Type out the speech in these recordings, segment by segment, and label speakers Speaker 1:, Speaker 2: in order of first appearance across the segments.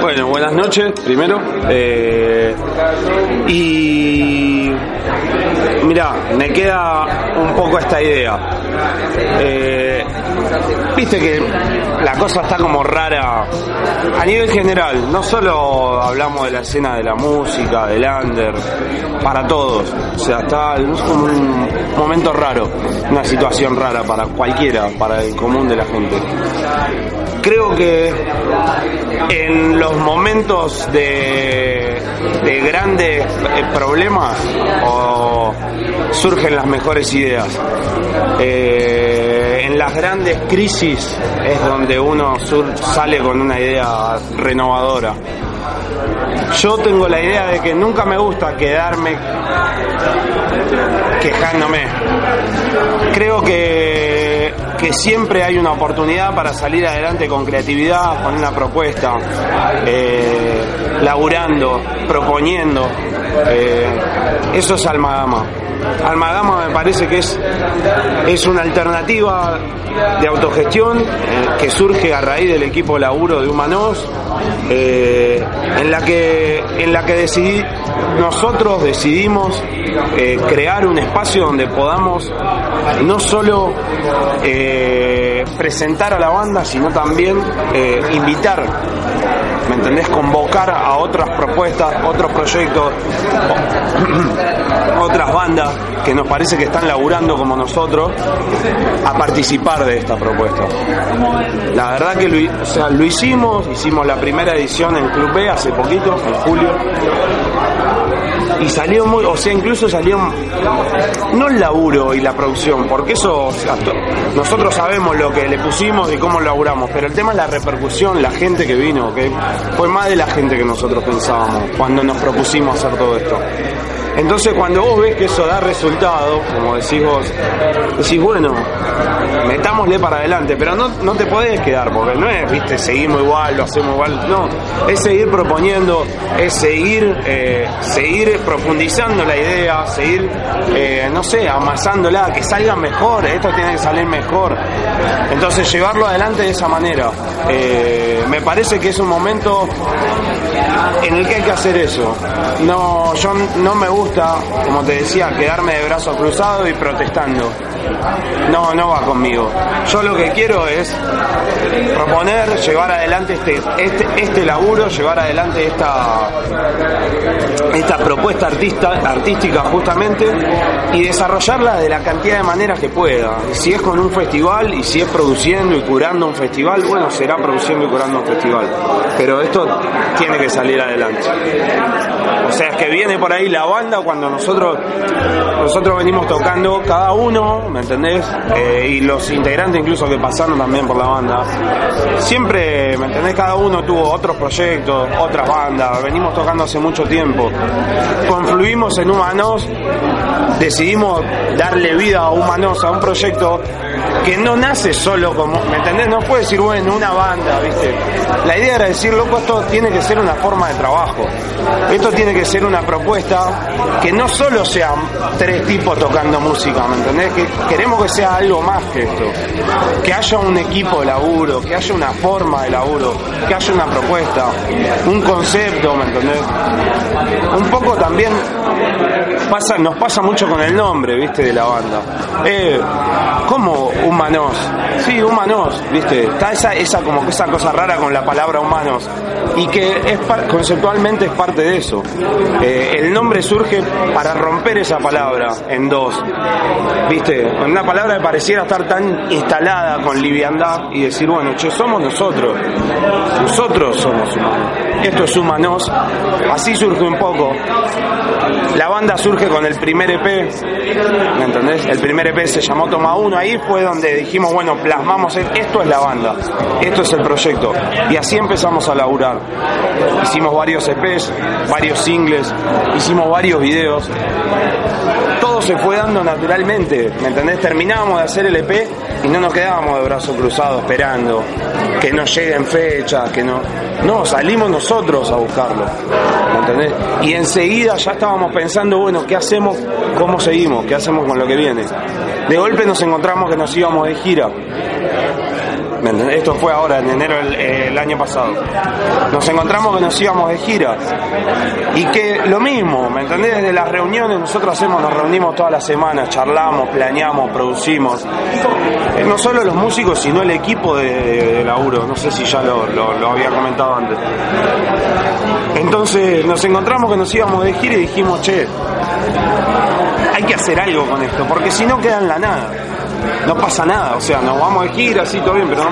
Speaker 1: Bueno, buenas noches, primero. Eh, y mira, me queda un poco esta idea. Eh, Viste que la cosa está como rara a nivel general. No solo hablamos de la escena de la música, del under, para todos. O sea, está es como un momento raro, una situación rara para cualquiera, para el común de la gente. Creo que en los momentos de, de grandes problemas o surgen las mejores ideas. Eh, en las grandes crisis es donde uno sale con una idea renovadora. Yo tengo la idea de que nunca me gusta quedarme quejándome. Creo que, que siempre hay una oportunidad para salir adelante con creatividad, con una propuesta, eh, laburando, proponiendo. Eh, eso es Almagama. Almagama me parece que es, es una alternativa de autogestión eh, que surge a raíz del equipo laburo de Humanos, eh, en la que en la que decidí, nosotros decidimos eh, crear un espacio donde podamos no solo presentar a la banda, sino también invitar ¿me entendés? Convocar a otras propuestas, otros proyectos, otras bandas que nos parece que están laburando como nosotros a participar de esta propuesta. La verdad que lo, o sea, lo hicimos, hicimos la primera edición en Club B hace poquito, en julio, y salió muy, o sea, incluso salió no el laburo y la producción, porque eso, nosotros sabemos lo que le pusimos y cómo laburamos, pero el tema es la repercusión, la gente que vino, que fue más de la gente que nosotros pensábamos cuando nos propusimos hacer todo esto. Entonces cuando vos ves que eso da resultado, como decís vos, decís, bueno, metámosle para adelante, pero no, no te podés quedar, porque no es, viste, seguimos igual, lo hacemos igual, no, es seguir proponiendo, es seguir, eh, seguir profundizando la idea, seguir, eh, no sé, amasándola, que salga mejor, esto tiene que salir mejor. Entonces llevarlo adelante de esa manera. Eh, me parece que es un momento en el que hay que hacer eso. No, yo no me gusta, como te decía, quedarme de brazos cruzados y protestando. No, no va conmigo. Yo lo que quiero es proponer, llevar adelante este, este, este laburo, llevar adelante esta, esta propuesta artista, artística justamente y desarrollarla de la cantidad de maneras que pueda. Si es con un festival y si es produciendo y curando un festival, bueno, será produciendo y curando un festival. Pero esto tiene que salir adelante. O sea, es que viene por ahí la banda cuando nosotros nosotros venimos tocando cada uno, ¿me entendés? Eh, y los integrantes incluso que pasaron también por la banda. Siempre, ¿me entendés? Cada uno tuvo otros proyectos, otras bandas, venimos tocando hace mucho tiempo. Confluimos en Humanos, decidimos darle vida a Humanos, a un proyecto que no nace solo como, ¿me entendés? No puede decir, bueno, una banda, ¿viste? La idea era decir, loco, esto tiene que ser una forma de trabajo. Esto tiene que ser una propuesta que no solo sean tres tipos tocando música, ¿me entendés? Que queremos que sea algo más que esto. Que haya un equipo de laburo, que haya una forma de laburo, que haya una propuesta, un concepto, ¿me entendés? Un poco también pasa, nos pasa mucho con el nombre, ¿viste? De la banda. Eh, ¿Cómo humanos? Sí, humanos, ¿viste? Está esa, esa, como esa cosa rara con la palabra humanos y que es conceptualmente es parte de eso. Eh, el nombre surge para romper esa palabra en dos, ¿viste? Una palabra que pareciera estar tan instalada con liviandad y decir, bueno, somos nosotros, nosotros somos humanos, esto es humanos, así surge un poco. La banda surge surge con el primer EP, ¿me entendés? El primer EP se llamó Toma Uno, ahí fue donde dijimos, bueno, plasmamos, esto es la banda, esto es el proyecto. Y así empezamos a laburar. Hicimos varios EPs, varios singles, hicimos varios videos. Todo se fue dando naturalmente, ¿me entendés? Terminábamos de hacer el EP y no nos quedábamos de brazos cruzados esperando que nos lleguen fechas, que no... No, salimos nosotros a buscarlo, ¿me entendés? Y enseguida ya estábamos pensando, bueno, ¿qué hacemos? ¿Cómo seguimos? ¿Qué hacemos con lo que viene? De golpe nos encontramos que nos íbamos de gira esto fue ahora, en enero del año pasado. Nos encontramos que nos íbamos de gira. Y que lo mismo, ¿me entendés? Desde las reuniones nosotros hacemos, nos reunimos todas las semanas, charlamos, planeamos, producimos. Eh, no solo los músicos, sino el equipo de, laburo. No sé si ya lo, lo había comentado antes. Entonces nos encontramos que nos íbamos de gira y dijimos, che, hay que hacer algo con esto, porque si no queda en la nada no pasa nada, o sea, nos vamos de gira, así todo bien, pero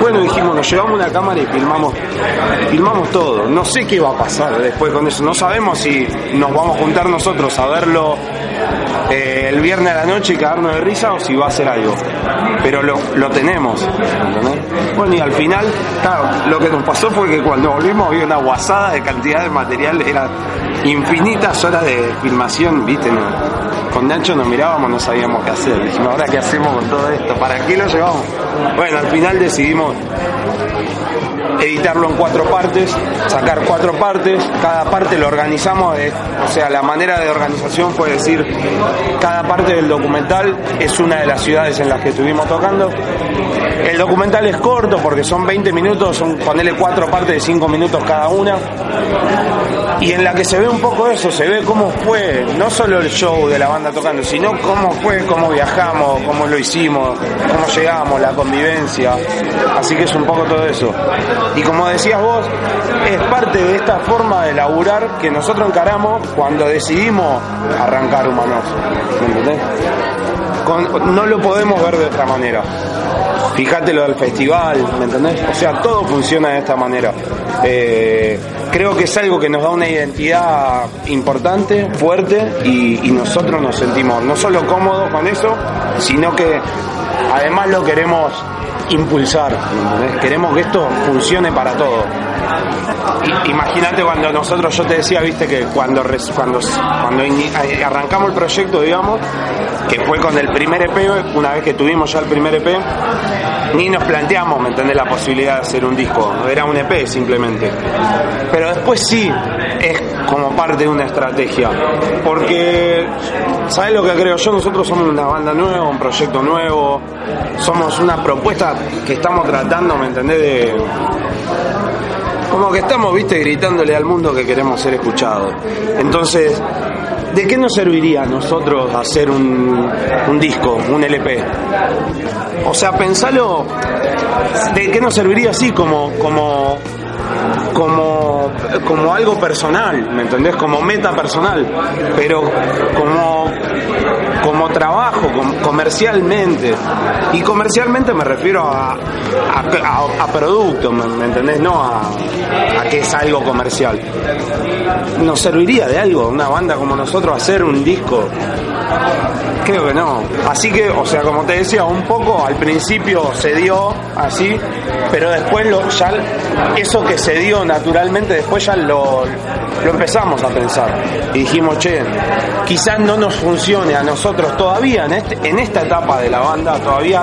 Speaker 1: bueno, dijimos, nos llevamos una cámara y filmamos, filmamos todo. No sé qué va a pasar después con eso, no sabemos si nos vamos a juntar nosotros a verlo eh, el viernes a la noche y cagarnos de risa o si va a ser algo. Pero lo, lo tenemos, Bueno, y al final, claro, lo que nos pasó fue que cuando volvimos había una guasada de cantidad de material, eran infinitas horas de filmación, viste, con Nacho nos mirábamos, no sabíamos qué hacer. Dijimos, ahora qué hacemos con todo esto, ¿para qué lo llevamos? Bueno, al final decidimos editarlo en cuatro partes, sacar cuatro partes, cada parte lo organizamos, o sea, la manera de organización fue decir, cada parte del documental es una de las ciudades en las que estuvimos tocando. El documental es corto porque son 20 minutos, son ponerle cuatro partes de 5 minutos cada una. Y en la que se ve un poco eso, se ve cómo fue, no solo el show de la banda tocando, sino cómo fue, cómo viajamos, cómo lo hicimos, cómo llegamos, la convivencia. Así que es un poco todo eso. Y como decías vos, es parte de esta forma de laburar que nosotros encaramos cuando decidimos arrancar Humanos. ¿Me entendés? no lo podemos ver de otra manera. Fíjate lo del festival, ¿me entendés? O sea, todo funciona de esta manera. Eh, creo que es algo que nos da una identidad importante, fuerte, y, y nosotros nos sentimos no solo cómodos con eso, sino que además lo queremos impulsar, queremos que esto funcione para todo. Imagínate cuando nosotros, yo te decía, viste que cuando, cuando, cuando arrancamos el proyecto, digamos, que fue con el primer EP, una vez que tuvimos ya el primer EP, ni nos planteamos, ¿me entendés? La posibilidad de hacer un disco, era un EP simplemente. Pero después sí, es como parte de una estrategia, porque, ¿sabes lo que creo yo? Nosotros somos una banda nueva, un proyecto nuevo, somos una propuesta que estamos tratando, ¿me entendés? De, como que estamos, viste, gritándole al mundo que queremos ser escuchados. Entonces, ¿de qué nos serviría a nosotros hacer un, un disco, un LP? O sea, pensalo, ¿de qué nos serviría así como, como, como, como algo personal, ¿me entendés? Como meta personal, pero como como trabajo, comercialmente. Y comercialmente me refiero a, a, a, producto, ¿me, entendés? No a, a, que es algo comercial. ¿Nos serviría de algo una banda como nosotros hacer un disco? Creo que no. Así que, o sea, como te decía, un poco al principio se dio así, pero después lo, ya eso que se dio naturalmente, después ya lo, lo empezamos a pensar. Y dijimos, che, quizás no nos funcione a nosotros todavía, en, este, en esta etapa de la banda, todavía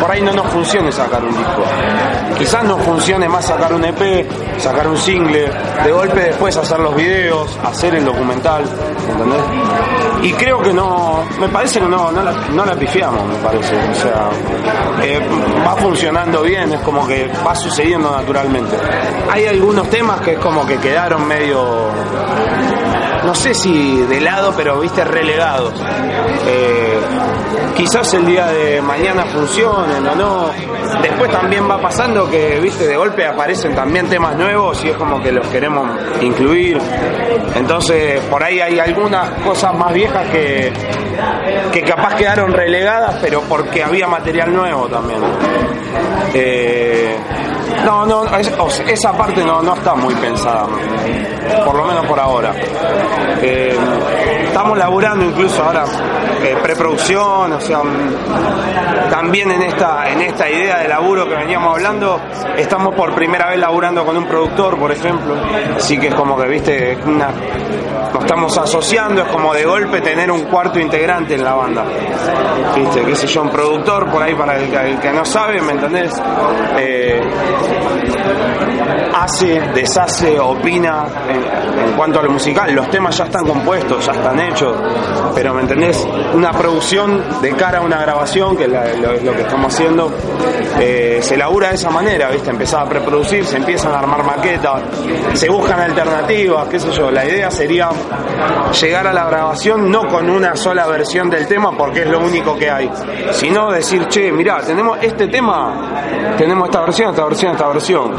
Speaker 1: por ahí no nos funcione sacar un disco. Quizás nos funcione más sacar un EP, sacar un single, de golpe después hacer los videos, hacer el documental, ¿entendés? Y creo que no, me parece que no, no, la, no pifiamos, me parece. O sea, eh, va funcionando bien, es como que va sucediendo naturalmente. Hay algunos temas que es como que quedaron medio no sé si de lado, pero viste, relegados. Eh, quizás el día de mañana funcionen o no. Después también va pasando que, viste, de golpe aparecen también temas nuevos y es como que los queremos incluir. Entonces, por ahí hay algunas cosas más viejas que, que capaz quedaron relegadas, pero porque había material nuevo también. Eh, No, no, esa parte no, no está muy pensada, por lo menos por ahora. Eh, estamos laburando incluso ahora eh, preproducción, o sea, también en esta, en esta idea de laburo que veníamos hablando, estamos por primera vez laburando con un productor, por ejemplo, así que es como que, viste, una, nos estamos asociando, es como de golpe tener un cuarto integrante en la banda, viste, qué sé yo, un productor, por ahí para el, que no sabe, ¿me entendés? Eh, hace, deshace, opina en, cuanto a lo musical. Los temas ya están compuestos, ya están hechos, pero ¿me entendés? Una producción de cara a una grabación, que es lo, que estamos haciendo, eh, se labura de esa manera, ¿viste? Empezar a preproducir, se empiezan a armar maquetas, se buscan alternativas, qué sé yo. La idea sería llegar a la grabación no con una sola versión del tema, porque es lo único que hay, sino decir, che, mirá, tenemos este tema, tenemos esta versión, esta versión, esta versión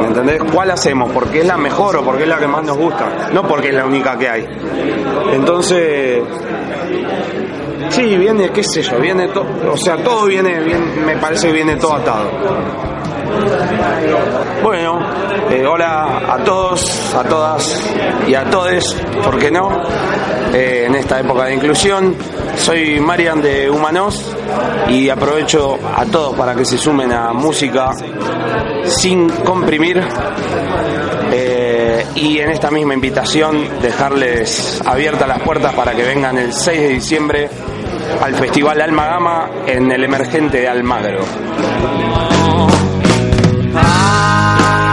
Speaker 1: ¿Me entendés? ¿Cuál hacemos? ¿Porque es la mejor o porque es la que más nos gusta? No porque es la única que hay. Entonces, sí, viene, qué sé yo, viene todo, o sea, todo viene, bien, me parece que viene todo atado. Bueno, eh, hola a todos, a todas y a todes, ¿por qué no? Eh, en esta época de inclusión. Soy Marian de Humanos y aprovecho a todos para que se sumen a música sin comprimir. Eh, y en esta misma invitación dejarles abiertas las puertas para que vengan el 6 de diciembre al Festival Alma Gama en el emergente de Almagro. Bye.